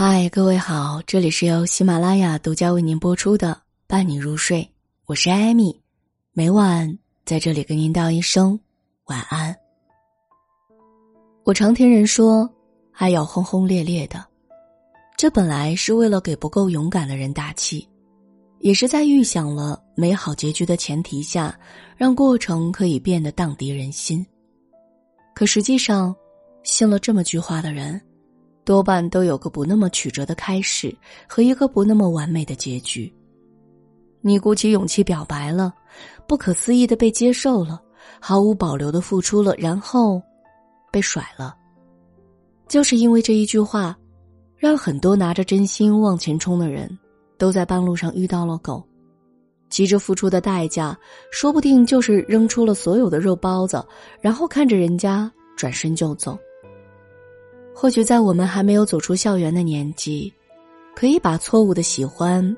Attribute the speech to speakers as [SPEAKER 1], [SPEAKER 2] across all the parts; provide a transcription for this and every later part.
[SPEAKER 1] 嗨，各位好，这里是由喜马拉雅独家为您播出的《伴你入睡》，我是艾米，每晚在这里跟您道一声晚安。我常听人说，爱要轰轰烈烈的，这本来是为了给不够勇敢的人打气，也是在预想了美好结局的前提下，让过程可以变得荡涤人心。可实际上，信了这么句话的人。多半都有个不那么曲折的开始和一个不那么完美的结局。你鼓起勇气表白了，不可思议的被接受了，毫无保留的付出了，然后被甩了。就是因为这一句话，让很多拿着真心往前冲的人，都在半路上遇到了狗。急着付出的代价，说不定就是扔出了所有的肉包子，然后看着人家转身就走。或许在我们还没有走出校园的年纪，可以把错误的喜欢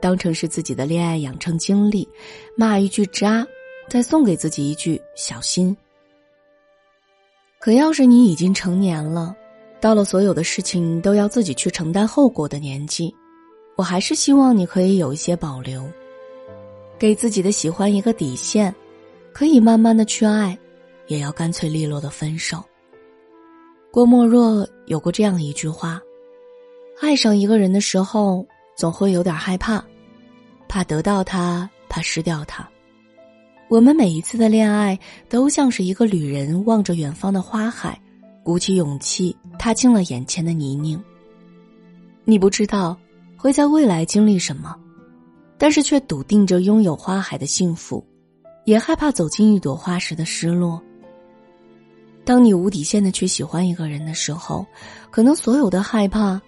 [SPEAKER 1] 当成是自己的恋爱养成经历，骂一句渣，再送给自己一句小心。可要是你已经成年了，到了所有的事情都要自己去承担后果的年纪，我还是希望你可以有一些保留，给自己的喜欢一个底线，可以慢慢的去爱，也要干脆利落的分手。郭沫若有过这样一句话：“爱上一个人的时候，总会有点害怕，怕得到他，怕失掉他。我们每一次的恋爱，都像是一个旅人望着远方的花海，鼓起勇气踏进了眼前的泥泞。你不知道会在未来经历什么，但是却笃定着拥有花海的幸福，也害怕走进一朵花时的失落。”当你无底线的去喜欢一个人的时候，可能所有的害怕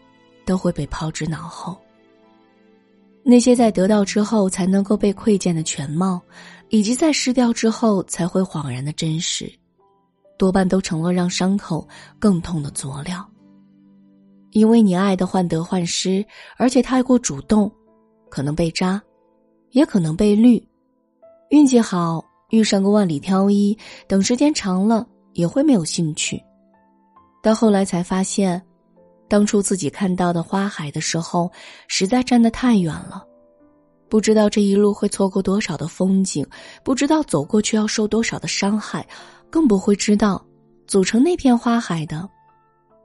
[SPEAKER 1] 都会被抛之脑后。那些在得到之后才能够被窥见的全貌，以及在失掉之后才会恍然的真实，多半都成了让伤口更痛的佐料。因为你爱的患得患失，而且太过主动，可能被扎，也可能被绿。运气好遇上个万里挑一，等时间长了。也会没有兴趣，到后来才发现，当初自己看到的花海的时候，实在站得太远了，不知道这一路会错过多少的风景，不知道走过去要受多少的伤害，更不会知道，组成那片花海的，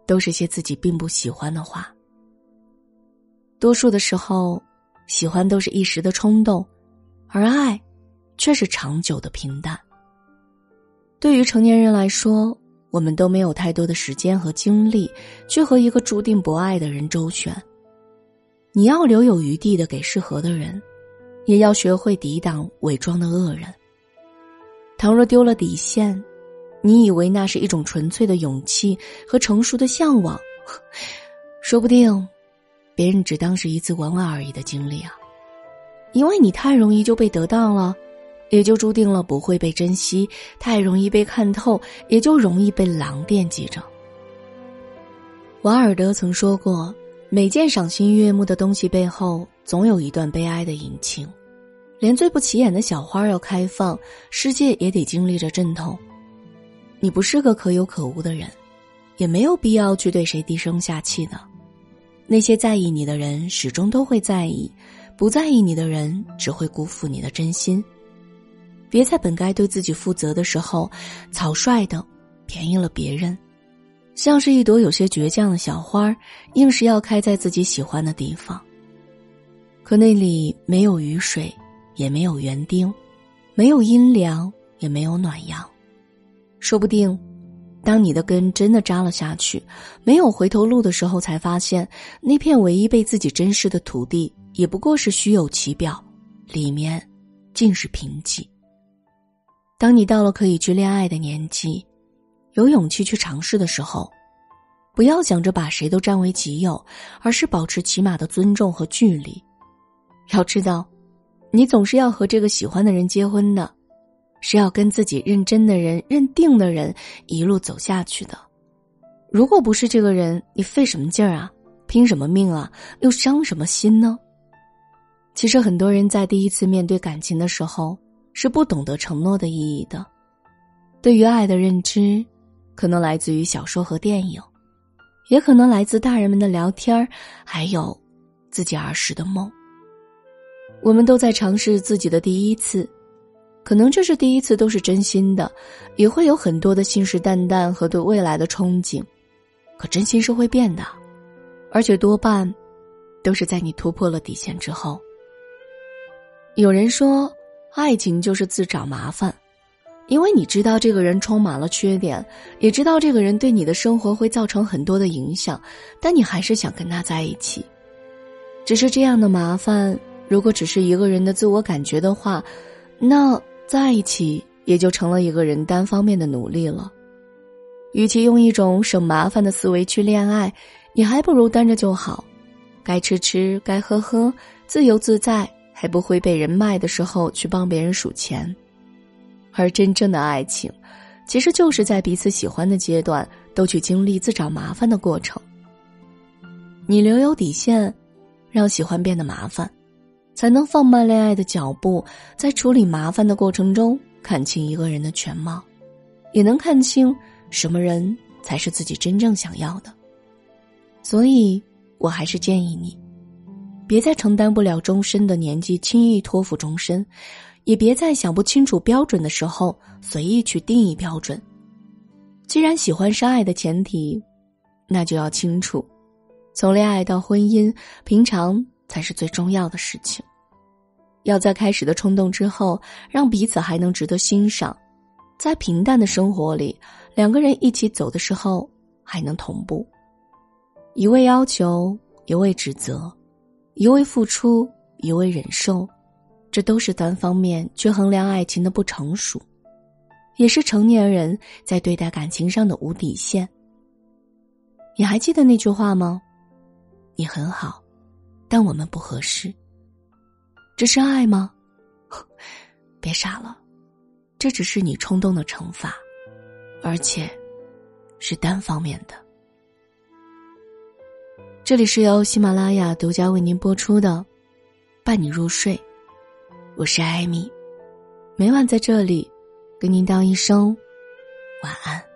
[SPEAKER 1] 都是些自己并不喜欢的花。多数的时候，喜欢都是一时的冲动，而爱，却是长久的平淡。对于成年人来说，我们都没有太多的时间和精力去和一个注定不爱的人周旋。你要留有余地的给适合的人，也要学会抵挡伪装的恶人。倘若丢了底线，你以为那是一种纯粹的勇气和成熟的向往，说不定，别人只当是一次玩玩而已的经历啊，因为你太容易就被得到了。也就注定了不会被珍惜，太容易被看透，也就容易被狼惦记着。瓦尔德曾说过：“每件赏心悦目的东西背后，总有一段悲哀的隐情。连最不起眼的小花要开放，世界也得经历着阵痛。你不是个可有可无的人，也没有必要去对谁低声下气的。那些在意你的人，始终都会在意；不在意你的人，只会辜负你的真心。”别在本该对自己负责的时候，草率的便宜了别人，像是一朵有些倔强的小花，硬是要开在自己喜欢的地方。可那里没有雨水，也没有园丁，没有阴凉，也没有暖阳。说不定，当你的根真的扎了下去，没有回头路的时候，才发现那片唯一被自己珍视的土地，也不过是虚有其表，里面尽是贫瘠。当你到了可以去恋爱的年纪，有勇气去尝试的时候，不要想着把谁都占为己有，而是保持起码的尊重和距离。要知道，你总是要和这个喜欢的人结婚的，是要跟自己认真的人、认定的人一路走下去的。如果不是这个人，你费什么劲儿啊？拼什么命啊？又伤什么心呢？其实，很多人在第一次面对感情的时候。是不懂得承诺的意义的，对于爱的认知，可能来自于小说和电影，也可能来自大人们的聊天，还有自己儿时的梦。我们都在尝试自己的第一次，可能这是第一次都是真心的，也会有很多的信誓旦旦和对未来的憧憬。可真心是会变的，而且多半都是在你突破了底线之后。有人说，爱情就是自找麻烦，因为你知道这个人充满了缺点，也知道这个人对你的生活会造成很多的影响，但你还是想跟他在一起。只是这样的麻烦，如果只是一个人的自我感觉的话，那在一起也就成了一个人单方面的努力了。与其用一种省麻烦的思维去恋爱，你还不如单着就好，该吃吃，该喝喝，自由自在，还不会被人卖的时候去帮别人数钱。而真正的爱情，其实就是在彼此喜欢的阶段，都去经历自找麻烦的过程。你留有底线，让喜欢变得麻烦，才能放慢恋爱的脚步，在处理麻烦的过程中，看清一个人的全貌，也能看清。什么人才是自己真正想要的？所以，我还是建议你，别在承担不了终身的年纪轻易托付终身，也别在想不清楚标准的时候随意去定义标准。既然喜欢是爱的前提，那就要清楚，从恋爱到婚姻，平常才是最重要的事情。要在开始的冲动之后，让彼此还能值得欣赏，在平淡的生活里。两个人一起走的时候，还能同步。一味要求，一味指责，一味付出，一味忍受，这都是单方面去衡量爱情的不成熟，也是成年人在对待感情上的无底线。你还记得那句话吗？你很好，但我们不合适。这是爱吗？别傻了，这只是你冲动的惩罚。而且，是单方面的。这里是由喜马拉雅独家为您播出的《伴你入睡》，我是艾米，每晚在这里跟您道一声晚安。